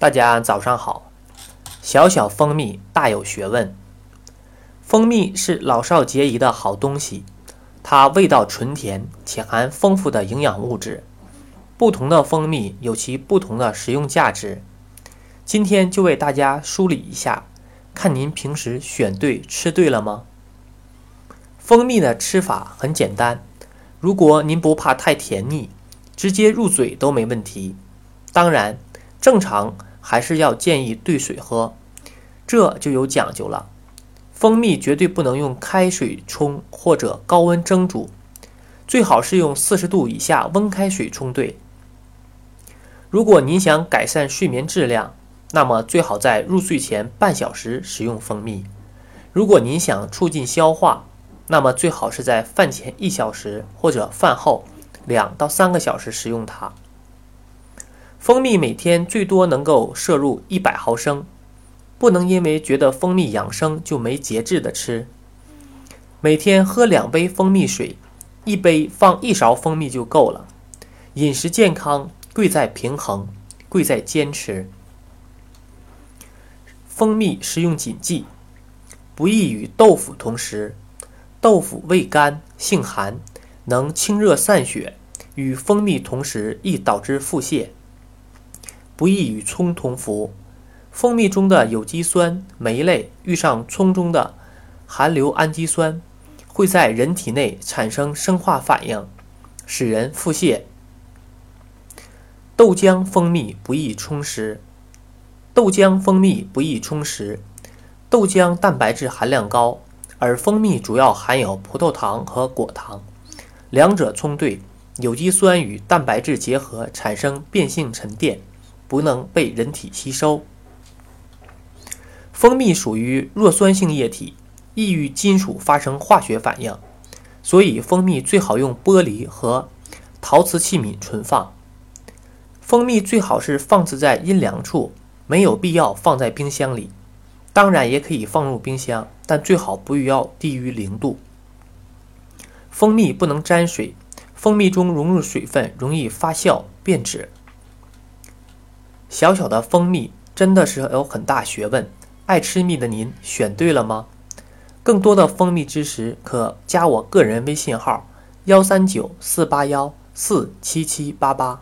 大家早上好。小小蜂蜜大有学问。蜂蜜是老少皆宜的好东西，它味道纯甜且含丰富的营养物质。不同的蜂蜜有其不同的食用价值。今天就为大家梳理一下，看您平时选对吃对了吗？蜂蜜的吃法很简单，如果您不怕太甜腻，直接入嘴都没问题。当然，正常。还是要建议兑水喝，这就有讲究了。蜂蜜绝对不能用开水冲或者高温蒸煮，最好是用四十度以下温开水冲兑。如果您想改善睡眠质量，那么最好在入睡前半小时食用蜂蜜；如果您想促进消化，那么最好是在饭前一小时或者饭后两到三个小时食用它。蜂蜜每天最多能够摄入一百毫升，不能因为觉得蜂蜜养生就没节制的吃。每天喝两杯蜂蜜水，一杯放一勺蜂蜜就够了。饮食健康贵在平衡，贵在坚持。蜂蜜食用谨记：不宜与豆腐同食。豆腐味甘性寒，能清热散血，与蜂蜜同食易导致腹泻。不宜与葱同服，蜂蜜中的有机酸酶类遇上葱中的含硫氨基酸，会在人体内产生生化反应，使人腹泻。豆浆、蜂蜜不宜冲食，豆浆、蜂蜜不宜冲食。豆浆蛋白质含量高，而蜂蜜主要含有葡萄糖和果糖，两者冲兑，有机酸与蛋白质结合，产生变性沉淀。不能被人体吸收。蜂蜜属于弱酸性液体，易与金属发生化学反应，所以蜂蜜最好用玻璃和陶瓷器皿存放。蜂蜜最好是放置在阴凉处，没有必要放在冰箱里。当然也可以放入冰箱，但最好不要低于零度。蜂蜜不能沾水，蜂蜜中融入水分容易发酵变质。小小的蜂蜜真的是有很大学问，爱吃蜜的您选对了吗？更多的蜂蜜知识可加我个人微信号：幺三九四八幺四七七八八。